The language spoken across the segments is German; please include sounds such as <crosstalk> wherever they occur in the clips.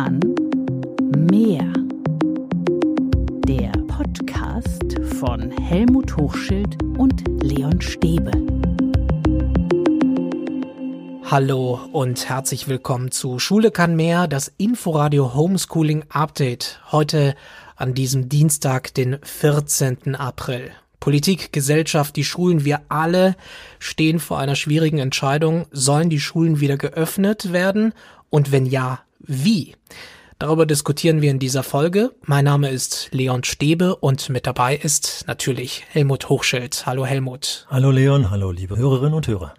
Kahn Mehr. Der Podcast von Helmut Hochschild und Leon Stäbe. Hallo und herzlich willkommen zu Schule kann mehr, das Inforadio Homeschooling Update. Heute an diesem Dienstag, den 14. April. Politik, Gesellschaft, die Schulen, wir alle stehen vor einer schwierigen Entscheidung. Sollen die Schulen wieder geöffnet werden? Und wenn ja, wie? Darüber diskutieren wir in dieser Folge. Mein Name ist Leon Stäbe und mit dabei ist natürlich Helmut Hochschild. Hallo Helmut. Hallo Leon, hallo liebe Hörerinnen und Hörer.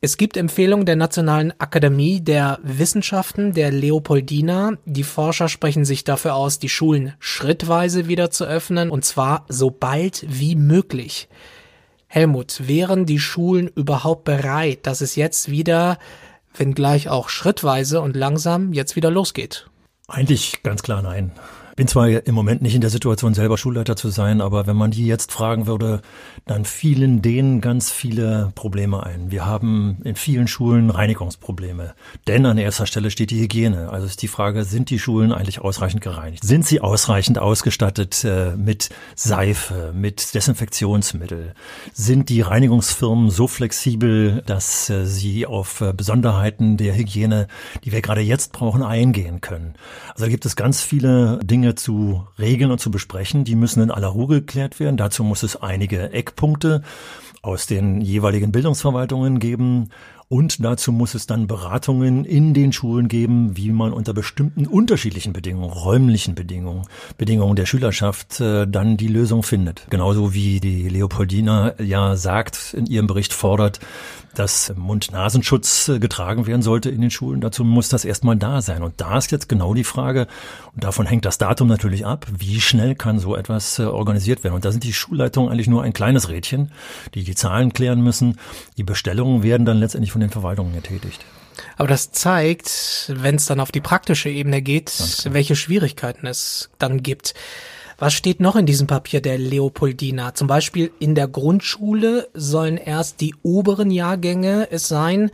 Es gibt Empfehlungen der Nationalen Akademie der Wissenschaften der Leopoldina. Die Forscher sprechen sich dafür aus, die Schulen schrittweise wieder zu öffnen, und zwar so bald wie möglich. Helmut, wären die Schulen überhaupt bereit, dass es jetzt wieder, wenngleich auch schrittweise und langsam, jetzt wieder losgeht? Eigentlich ganz klar nein bin zwar im Moment nicht in der Situation, selber Schulleiter zu sein, aber wenn man die jetzt fragen würde, dann fielen denen ganz viele Probleme ein. Wir haben in vielen Schulen Reinigungsprobleme. Denn an erster Stelle steht die Hygiene. Also ist die Frage, sind die Schulen eigentlich ausreichend gereinigt? Sind sie ausreichend ausgestattet äh, mit Seife, mit Desinfektionsmittel? Sind die Reinigungsfirmen so flexibel, dass äh, sie auf äh, Besonderheiten der Hygiene, die wir gerade jetzt brauchen, eingehen können? Also gibt es ganz viele Dinge, Dinge zu regeln und zu besprechen. Die müssen in aller Ruhe geklärt werden. Dazu muss es einige Eckpunkte aus den jeweiligen Bildungsverwaltungen geben. Und dazu muss es dann Beratungen in den Schulen geben, wie man unter bestimmten unterschiedlichen Bedingungen, räumlichen Bedingungen, Bedingungen der Schülerschaft äh, dann die Lösung findet. Genauso wie die Leopoldina ja sagt, in ihrem Bericht fordert, dass Mund-Nasenschutz äh, getragen werden sollte in den Schulen. Dazu muss das erstmal da sein. Und da ist jetzt genau die Frage, und davon hängt das Datum natürlich ab, wie schnell kann so etwas äh, organisiert werden. Und da sind die Schulleitungen eigentlich nur ein kleines Rädchen, die die Zahlen klären müssen. Die Bestellungen werden dann letztendlich von den Verwaltungen getätigt. Aber das zeigt, wenn es dann auf die praktische Ebene geht, welche Schwierigkeiten es dann gibt. Was steht noch in diesem Papier der Leopoldina? Zum Beispiel in der Grundschule sollen erst die oberen Jahrgänge es sein,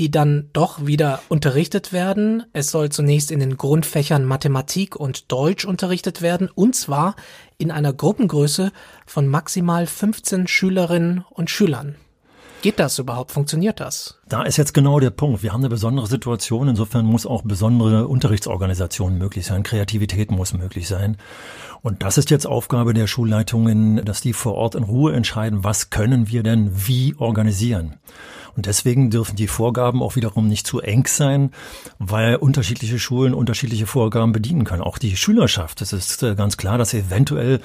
die dann doch wieder unterrichtet werden. Es soll zunächst in den Grundfächern Mathematik und Deutsch unterrichtet werden, und zwar in einer Gruppengröße von maximal 15 Schülerinnen und Schülern. Geht das überhaupt? Funktioniert das? Da ist jetzt genau der Punkt. Wir haben eine besondere Situation. Insofern muss auch besondere Unterrichtsorganisation möglich sein. Kreativität muss möglich sein. Und das ist jetzt Aufgabe der Schulleitungen, dass die vor Ort in Ruhe entscheiden, was können wir denn wie organisieren. Und deswegen dürfen die Vorgaben auch wiederum nicht zu eng sein, weil unterschiedliche Schulen unterschiedliche Vorgaben bedienen können. Auch die Schülerschaft. Es ist äh, ganz klar, dass eventuell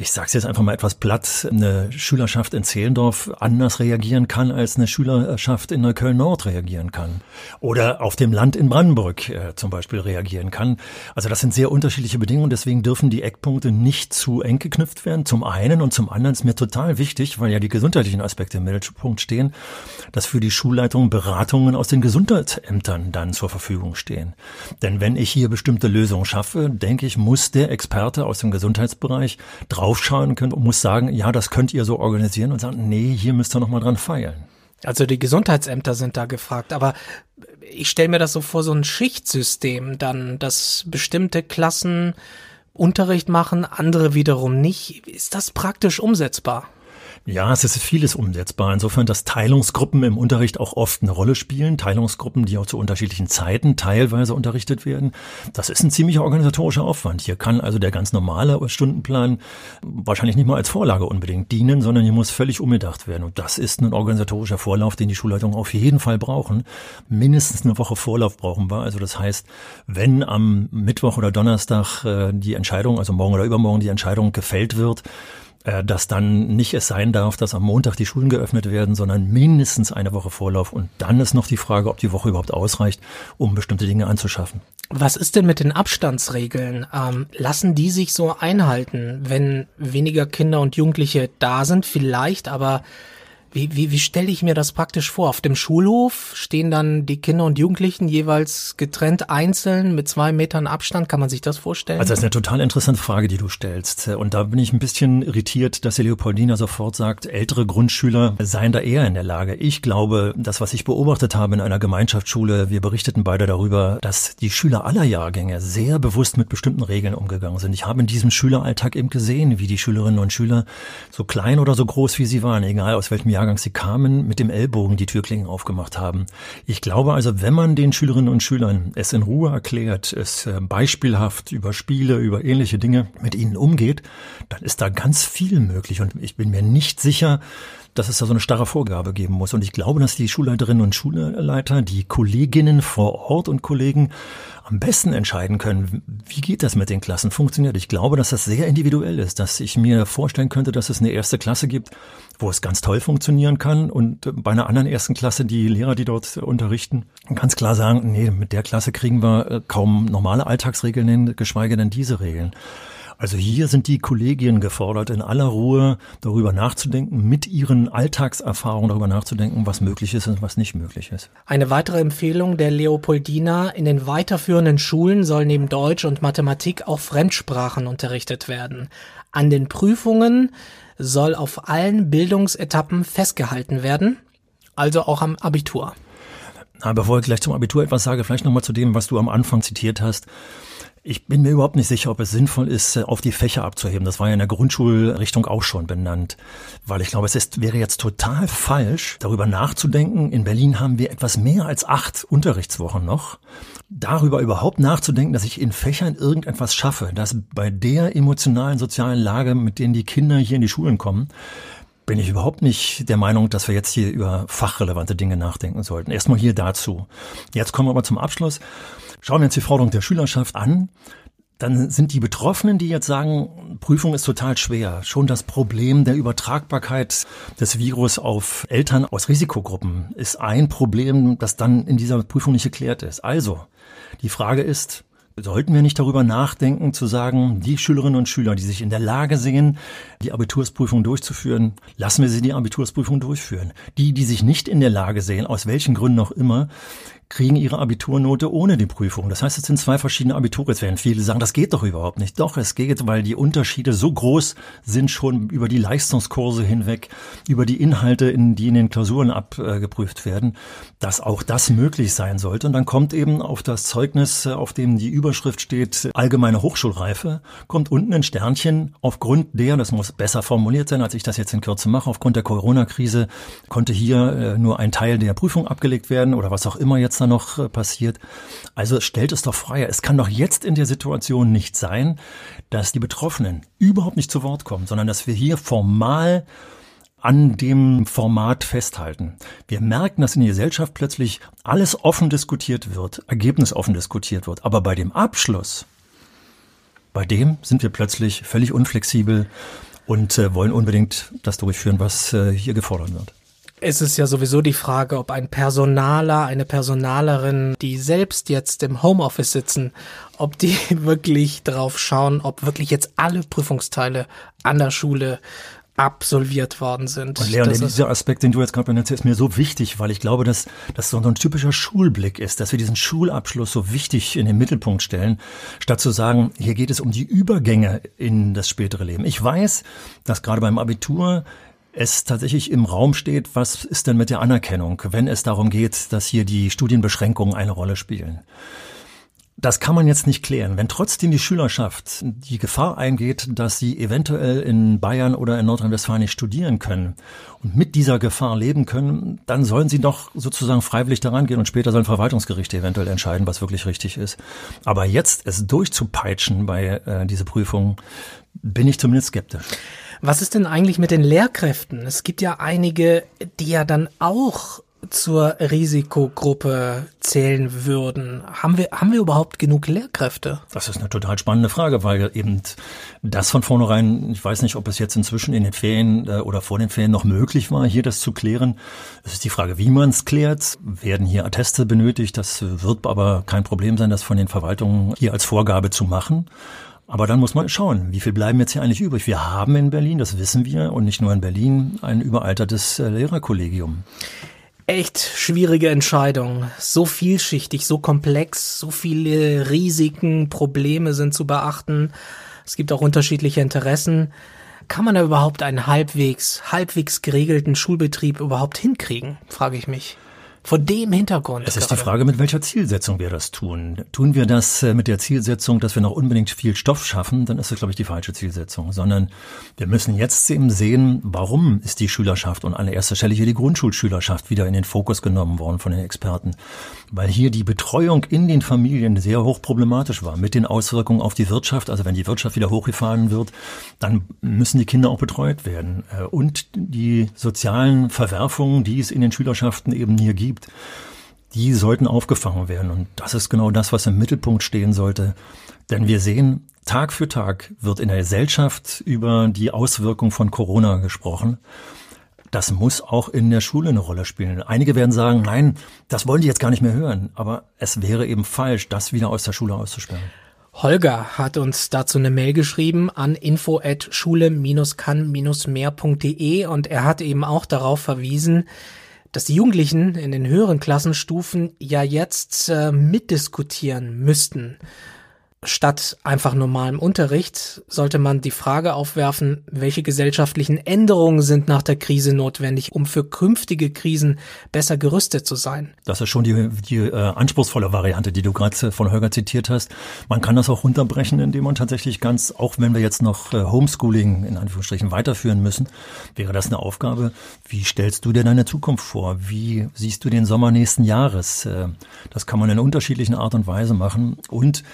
ich sage es jetzt einfach mal etwas platt, eine Schülerschaft in Zehlendorf anders reagieren kann, als eine Schülerschaft in Neukölln-Nord reagieren kann. Oder auf dem Land in Brandenburg äh, zum Beispiel reagieren kann. Also das sind sehr unterschiedliche Bedingungen, deswegen dürfen die Eckpunkte nicht zu eng geknüpft werden. Zum einen und zum anderen ist mir total wichtig, weil ja die gesundheitlichen Aspekte im Mittelpunkt stehen, dass für die Schulleitung Beratungen aus den Gesundheitsämtern dann zur Verfügung stehen. Denn wenn ich hier bestimmte Lösungen schaffe, denke ich, muss der Experte aus dem Gesundheitsbereich drauf draufschauen können und muss sagen, ja, das könnt ihr so organisieren und sagen, nee, hier müsst ihr noch mal dran feilen. Also die Gesundheitsämter sind da gefragt, aber ich stelle mir das so vor, so ein Schichtsystem dann, dass bestimmte Klassen Unterricht machen, andere wiederum nicht. Ist das praktisch umsetzbar? Ja, es ist vieles umsetzbar. Insofern, dass Teilungsgruppen im Unterricht auch oft eine Rolle spielen. Teilungsgruppen, die auch zu unterschiedlichen Zeiten teilweise unterrichtet werden. Das ist ein ziemlicher organisatorischer Aufwand. Hier kann also der ganz normale Stundenplan wahrscheinlich nicht mal als Vorlage unbedingt dienen, sondern hier muss völlig umgedacht werden. Und das ist ein organisatorischer Vorlauf, den die Schulleitungen auf jeden Fall brauchen. Mindestens eine Woche Vorlauf brauchen wir. Also das heißt, wenn am Mittwoch oder Donnerstag äh, die Entscheidung, also morgen oder übermorgen die Entscheidung gefällt wird, dass dann nicht es sein darf, dass am Montag die Schulen geöffnet werden, sondern mindestens eine Woche Vorlauf. Und dann ist noch die Frage, ob die Woche überhaupt ausreicht, um bestimmte Dinge anzuschaffen. Was ist denn mit den Abstandsregeln? Ähm, lassen die sich so einhalten, wenn weniger Kinder und Jugendliche da sind? Vielleicht, aber Wie, wie, wie stelle ich mir das praktisch vor? Auf dem Schulhof stehen dann die Kinder und Jugendlichen jeweils getrennt einzeln mit zwei Metern Abstand. Kann man sich das vorstellen? Also das ist eine total interessante Frage, die du stellst. Und da bin ich ein bisschen irritiert, dass die Leopoldina sofort sagt, ältere Grundschüler seien da eher in der Lage. Ich glaube, das, was ich beobachtet habe in einer Gemeinschaftsschule, wir berichteten beide darüber, dass die Schüler aller Jahrgänge sehr bewusst mit bestimmten Regeln umgegangen sind. Ich habe in diesem Schüleralltag eben gesehen, wie die Schülerinnen und Schüler so klein oder so groß wie sie waren, egal aus welchem Jahr Jahrgang sie kamen, mit dem Ellbogen die Türklingen aufgemacht haben. Ich glaube also, wenn man den Schülerinnen und Schülern es in Ruhe erklärt, es äh, beispielhaft über Spiele, über ähnliche Dinge mit ihnen umgeht, dann ist da ganz viel möglich. Und ich bin mir nicht sicher, dass es da so eine starre Vorgabe geben muss. Und ich glaube, dass die Schulleiterinnen und Schulleiter, die Kolleginnen vor Ort und Kollegen am besten entscheiden können, wie geht das mit den Klassen, funktioniert. Ich glaube, dass das sehr individuell ist, dass ich mir vorstellen könnte, dass es eine erste Klasse gibt, wo es ganz toll funktionieren kann und bei einer anderen ersten Klasse die Lehrer, die dort unterrichten, ganz klar sagen, nee, mit der Klasse kriegen wir äh, kaum normale Alltagsregeln hin, geschweige denn diese Regeln. Also hier sind die Kollegien gefordert, in aller Ruhe darüber nachzudenken, mit ihren Alltagserfahrungen darüber nachzudenken, was möglich ist und was nicht möglich ist. Eine weitere Empfehlung der Leopoldina, in den weiterführenden Schulen soll neben Deutsch und Mathematik auch Fremdsprachen unterrichtet werden. An den Prüfungen soll auf allen Bildungsetappen festgehalten werden, also auch am Abitur. Na, bevor ich gleich zum Abitur etwas sage, vielleicht nochmal zu dem, was du am Anfang zitiert hast. Ich bin mir überhaupt nicht sicher, ob es sinnvoll ist, äh, auf die Fächer abzuheben. Das war ja in der Grundschulrichtung auch schon benannt. Weil ich glaube, es ist, wäre jetzt total falsch, darüber nachzudenken. In Berlin haben wir etwas mehr als acht Unterrichtswochen noch. Darüber überhaupt nachzudenken, dass ich in Fächern irgendetwas schaffe, dass bei der emotionalen, sozialen Lage, mit denen die Kinder hier in die Schulen kommen, bin ich überhaupt nicht der Meinung, dass wir jetzt hier über fachrelevante Dinge nachdenken sollten. Erstmal hier dazu. Jetzt kommen wir aber zum Abschluss. Schauen wir uns die Forderung der Schülerschaft an, dann sind die Betroffenen, die jetzt sagen, Prüfung ist total schwer. Schon das Problem der Übertragbarkeit des Virus auf Eltern aus Risikogruppen ist ein Problem, das dann in dieser Prüfung nicht geklärt ist. Also, die Frage ist, Sollten wir nicht darüber nachdenken, zu sagen, die Schülerinnen und Schüler, die sich in der Lage sehen, die Abitursprüfung durchzuführen, lassen wir sie die Abitursprüfung durchführen. Die, die sich nicht in der Lage sehen, aus welchen Gründen auch immer, kriegen ihre Abiturnote ohne die Prüfung. Das heißt, es sind zwei verschiedene werden viele sagen, das geht doch überhaupt nicht. Doch, es geht, weil die Unterschiede so groß sind schon über die Leistungskurse hinweg, über die Inhalte, in die in den Klausuren abgeprüft werden, dass auch das möglich sein sollte. Und dann kommt eben auf das Zeugnis, auf dem die Überschrift steht, allgemeine Hochschulreife, kommt unten ein Sternchen aufgrund der, das muss besser formuliert sein, als ich das jetzt in Kürze mache, aufgrund der Corona-Krise konnte hier äh, nur ein Teil der Prüfung abgelegt werden oder was auch immer jetzt da noch äh, passiert. Also stellt es doch frei. Es kann doch jetzt in der Situation nicht sein, dass die Betroffenen überhaupt nicht zu Wort kommen, sondern dass wir hier formal an dem Format festhalten. Wir merken, dass in der Gesellschaft plötzlich alles offen diskutiert wird, ergebnisoffen diskutiert wird. Aber bei dem Abschluss, bei dem sind wir plötzlich völlig unflexibel und äh, wollen unbedingt das durchführen, was äh, hier gefordert wird. Es ist ja sowieso die Frage, ob ein Personaler, eine Personalerin, die selbst jetzt im Homeoffice sitzen, ob die <laughs> wirklich drauf schauen, ob wirklich jetzt alle Prüfungsteile an der Schule absolviert worden sind. Und Leon, dieser Aspekt, den du jetzt gerade benennst, ist mir so wichtig, weil ich glaube, dass das so ein typischer Schulblick ist, dass wir diesen Schulabschluss so wichtig in den Mittelpunkt stellen, statt zu sagen, hier geht es um die Übergänge in das spätere Leben. Ich weiß, dass gerade beim Abitur es tatsächlich im Raum steht, was ist denn mit der Anerkennung, wenn es darum geht, dass hier die Studienbeschränkungen eine Rolle spielen. Das kann man jetzt nicht klären. Wenn trotzdem die Schülerschaft die Gefahr eingeht, dass sie eventuell in Bayern oder in Nordrhein-Westfalen nicht studieren können und mit dieser Gefahr leben können, dann sollen sie doch sozusagen freiwillig daran gehen und später sollen Verwaltungsgerichte eventuell entscheiden, was wirklich richtig ist. Aber jetzt es durchzupeitschen bei äh, diese Prüfung, bin ich zumindest skeptisch. Was ist denn eigentlich mit den Lehrkräften? Es gibt ja einige, die ja dann auch zur Risikogruppe zählen würden. Haben wir, haben wir überhaupt genug Lehrkräfte? Das ist eine total spannende Frage, weil eben das von vornherein, ich weiß nicht, ob es jetzt inzwischen in den Ferien äh, oder vor den Ferien noch möglich war, hier das zu klären. Es ist die Frage, wie man es klärt. Werden hier Atteste benötigt? Das wird aber kein Problem sein, das von den Verwaltungen hier als Vorgabe zu machen. Aber dann muss man schauen, wie viel bleiben jetzt hier eigentlich übrig. Wir haben in Berlin, das wissen wir, und nicht nur in Berlin, ein überaltertes äh, Lehrerkollegium. Echt schwierige Entscheidung. So vielschichtig, so komplex, so viele Risiken, Probleme sind zu beachten. Es gibt auch unterschiedliche Interessen. Kann man da überhaupt einen halbwegs, halbwegs geregelten Schulbetrieb überhaupt hinkriegen, frage ich mich. Vor dem Hintergrund. Es ist gerade. die Frage, mit welcher Zielsetzung wir das tun. Tun wir das äh, mit der Zielsetzung, dass wir noch unbedingt viel Stoff schaffen, dann ist das, glaube ich, die falsche Zielsetzung. Sondern wir müssen jetzt eben sehen, warum ist die Schülerschaft und an erster Stelle hier die Grundschulschülerschaft wieder in den Fokus genommen worden von den Experten. Weil hier die Betreuung in den Familien sehr hoch problematisch war, mit den Auswirkungen auf die Wirtschaft. Also wenn die Wirtschaft wieder hochgefahren wird, dann müssen die Kinder auch betreut werden. Äh, und die sozialen Verwerfungen, die es in den Schülerschaften eben hier gibt, gibt, die sollten aufgefangen werden. Und das ist genau das, was im Mittelpunkt stehen sollte. Denn wir sehen, Tag für Tag wird in der Gesellschaft über die Auswirkung von Corona gesprochen. Das muss auch in der Schule eine Rolle spielen. Einige werden sagen, nein, das wollen die jetzt gar nicht mehr hören. Aber es wäre eben falsch, das wieder aus der Schule auszusperren. Holger hat uns dazu eine Mail geschrieben an info schule-kann-mehr.de und er hat eben auch darauf verwiesen, dass die Jugendlichen in den höheren Klassenstufen ja jetzt äh, mitdiskutieren müssten statt einfach normalem Unterricht sollte man die Frage aufwerfen, welche gesellschaftlichen Änderungen sind nach der Krise notwendig, um für künftige Krisen besser gerüstet zu sein. Das ist schon die, die äh, anspruchsvolle Variante, die du gerade von Holger zitiert hast. Man kann das auch runterbrechen, indem man tatsächlich ganz, auch wenn wir jetzt noch äh, Homeschooling in Anführungsstrichen weiterführen müssen, wäre das eine Aufgabe. Wie stellst du dir deine Zukunft vor? Wie siehst du den Sommer nächsten Jahres? Äh, das kann man in unterschiedlichen Art und Weise machen. Und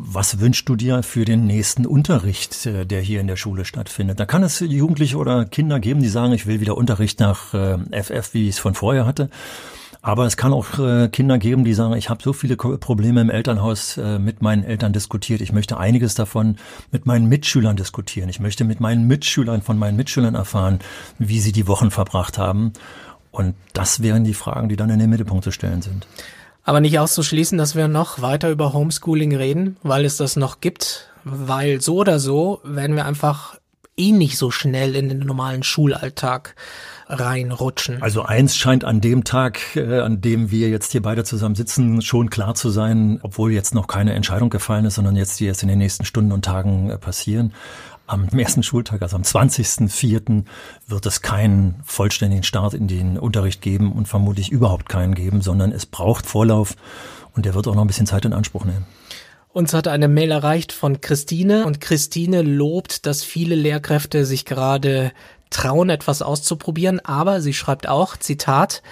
was wünschst du dir für den nächsten Unterricht, äh, der hier in der Schule stattfindet? Da kann es Jugendliche oder Kinder geben, die sagen, ich will wieder Unterricht nach FF, äh, wie ich es von vorher hatte. Aber es kann auch äh, Kinder geben, die sagen, ich habe so viele Probleme im Elternhaus mit meinen Eltern diskutiert. Ich möchte einiges davon mit meinen Mitschülern diskutieren. Ich möchte mit meinen Mitschülern, von meinen Mitschülern erfahren, wie sie die Wochen verbracht haben. Und das wären die Fragen, die dann in den Mittelpunkt zu stellen sind. Aber nicht auszuschließen, dass wir noch weiter über Homeschooling reden, weil es das noch gibt, weil so oder so werden wir einfach eh nicht so schnell in den normalen Schulalltag reinrutschen. Also eins scheint an dem Tag, äh, an dem wir jetzt hier beide zusammen sitzen, schon klar zu sein, obwohl jetzt noch keine Entscheidung gefallen ist, sondern jetzt die erst in den nächsten Stunden und Tagen äh, passieren. Am ersten Schultag, also am 20.04., wird es keinen vollständigen Start in den Unterricht geben und vermutlich überhaupt keinen geben, sondern es braucht Vorlauf und der wird auch noch ein bisschen Zeit in Anspruch nehmen. Uns hat eine Mail erreicht von Christine und Christine lobt, dass viele Lehrkräfte sich gerade trauen, etwas auszuprobieren, aber sie schreibt auch, Zitat,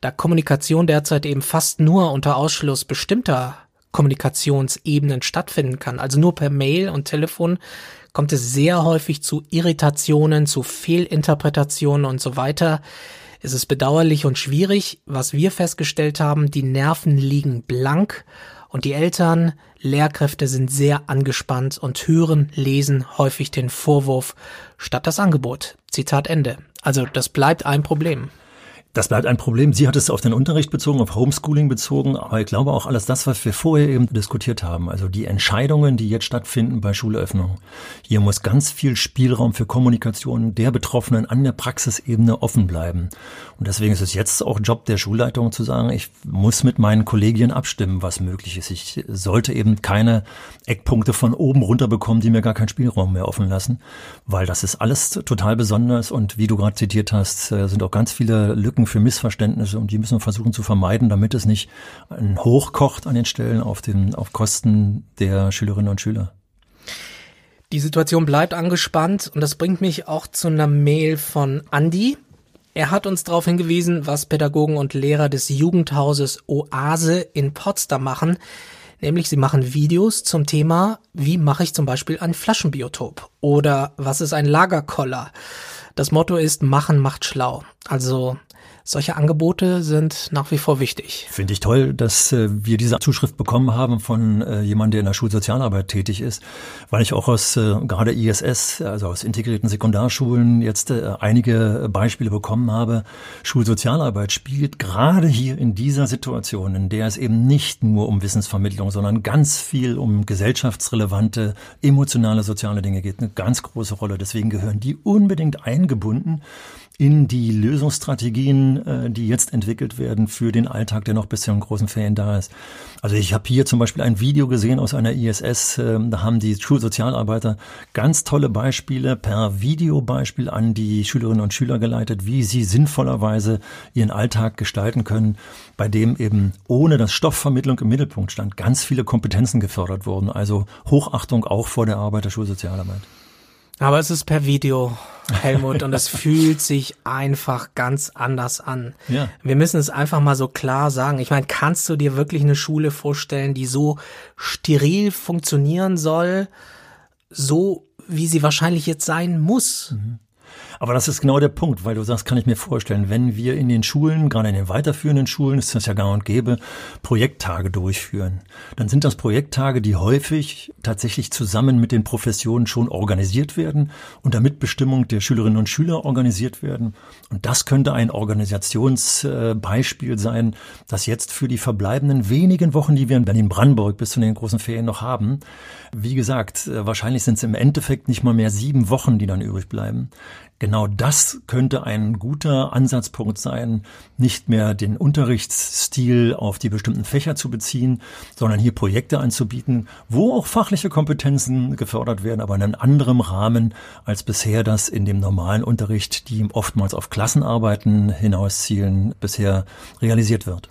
da Kommunikation derzeit eben fast nur unter Ausschluss bestimmter Kommunikationsebenen stattfinden kann, also nur per Mail und Telefon, kommt es sehr häufig zu Irritationen, zu Fehlinterpretationen und so weiter. Es ist bedauerlich und schwierig. Was wir festgestellt haben, die Nerven liegen blank und die Eltern, Lehrkräfte sind sehr angespannt und hören, lesen häufig den Vorwurf statt das Angebot. Zitat Ende. Also das bleibt ein Problem. Das bleibt ein Problem. Sie hat es auf den Unterricht bezogen, auf Homeschooling bezogen, aber ich glaube auch alles das, was wir vorher eben diskutiert haben, also die Entscheidungen, die jetzt stattfinden bei Schulöffnung. Hier muss ganz viel Spielraum für Kommunikation der Betroffenen an der Praxisebene offen bleiben. Und deswegen ist es jetzt auch Job der Schulleitung zu sagen, ich muss mit meinen Kollegien abstimmen, was möglich ist. Ich sollte eben keine Eckpunkte von oben runter bekommen, die mir gar keinen Spielraum mehr offen lassen, weil das ist alles total besonders und wie du gerade zitiert hast, äh, sind auch ganz viele Lücken Risiken für Missverständnisse und die müssen wir versuchen zu vermeiden, damit es nicht hochkocht an den Stellen auf, den, auf Kosten der Schülerinnen und Schüler. Die Situation bleibt angespannt und das bringt mich auch zu einer Mail von Andy. Er hat uns darauf hingewiesen, was Pädagogen und Lehrer des Jugendhauses Oase in Potsdam machen. Nämlich sie machen Videos zum Thema, wie mache ich zum Beispiel ein Flaschenbiotop oder was ist ein Lagerkoller. Das Motto ist Machen macht schlau. Also solche Angebote sind nach wie vor wichtig. Finde ich toll, dass äh, wir diese Zuschrift bekommen haben von äh, jemandem, der in der Schulsozialarbeit tätig ist, weil ich auch aus äh, gerade ISS, also aus integrierten Sekundarschulen, jetzt einige Beispiele bekommen habe. Schulsozialarbeit spielt gerade hier in dieser Situation, in der es eben nicht nur um Wissensvermittlung, sondern ganz viel um gesellschaftsrelevante, emotionale, soziale Dinge geht, eine ganz große Rolle. Deswegen gehören die unbedingt eingebunden in die Lösungsstrategien, äh, die jetzt entwickelt werden für den Alltag, der noch bis zu den großen Ferien da ist. Also ich habe hier zum Beispiel ein Video gesehen aus einer ISS, äh, da haben die Schulsozialarbeiter ganz tolle Beispiele per Videobeispiel an die Schülerinnen und Schüler geleitet, wie sie sinnvollerweise ihren Alltag gestalten können, bei dem eben ohne dass Stoffvermittlung im Mittelpunkt stand, ganz viele Kompetenzen gefördert wurden. Also Hochachtung auch vor der Arbeit der Schulsozialarbeit. Aber es ist per Video, Helmut, und es fühlt sich einfach ganz anders an. Ja. Wir müssen es einfach mal so klar sagen. Ich meine, kannst du dir wirklich eine Schule vorstellen, die so steril funktionieren soll, so wie sie wahrscheinlich jetzt sein muss? Mhm. Aber das ist genau der Punkt, weil du sagst, kann ich mir vorstellen, wenn wir in den Schulen, gerade in den weiterführenden Schulen, ist das ja gar und gäbe, Projekttage durchführen, dann sind das Projekttage, die häufig tatsächlich zusammen mit den Professionen schon organisiert werden, unter Mitbestimmung der Schülerinnen und Schüler organisiert werden. Und das könnte ein Organisationsbeispiel sein, das jetzt für die verbleibenden wenigen Wochen, die wir in Berlin-Brandenburg bis zu den großen Ferien noch haben, wie gesagt, wahrscheinlich sind es im Endeffekt nicht mal mehr sieben Wochen, die dann übrig bleiben. Genau das könnte ein guter Ansatzpunkt sein, nicht mehr den Unterrichtsstil auf die bestimmten Fächer zu beziehen, sondern hier Projekte anzubieten, wo auch fachliche Kompetenzen gefördert werden, aber in einem anderen Rahmen als bisher das in dem normalen Unterricht, die oftmals auf Klassenarbeiten hinauszielen, bisher realisiert wird.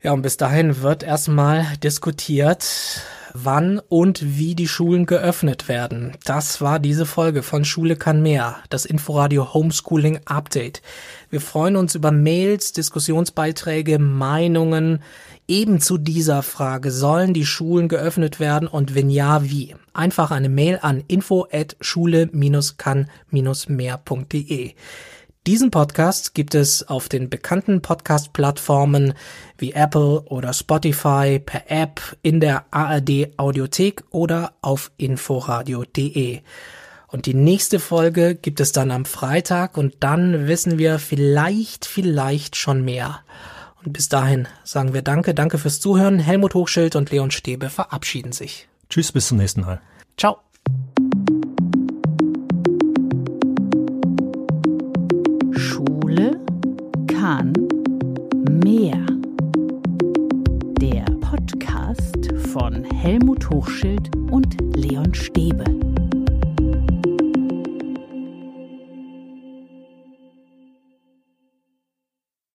Ja, und bis dahin wird erstmal diskutiert, wann und wie die Schulen geöffnet werden. Das war diese Folge von Schule kann mehr, das Inforadio Homeschooling Update. Wir freuen uns über Mails, Diskussionsbeiträge, Meinungen eben zu dieser Frage. Sollen die Schulen geöffnet werden und wenn ja, wie? Einfach eine Mail an info at schule-kann-mehr.de. Diesen Podcast gibt es auf den bekannten Podcast-Plattformen wie Apple oder Spotify, per App, in der ARD Audiothek oder auf inforadio.de. Und die nächste Folge gibt es dann am Freitag und dann wissen wir vielleicht, vielleicht schon mehr. Und bis dahin sagen wir Danke, danke fürs Zuhören. Helmut Hochschild und Leon Stäbe verabschieden sich. Tschüss, bis zum nächsten Mal. Ciao. Kann mehr. Der Podcast von Helmut Hochschild und Leon Stäbe.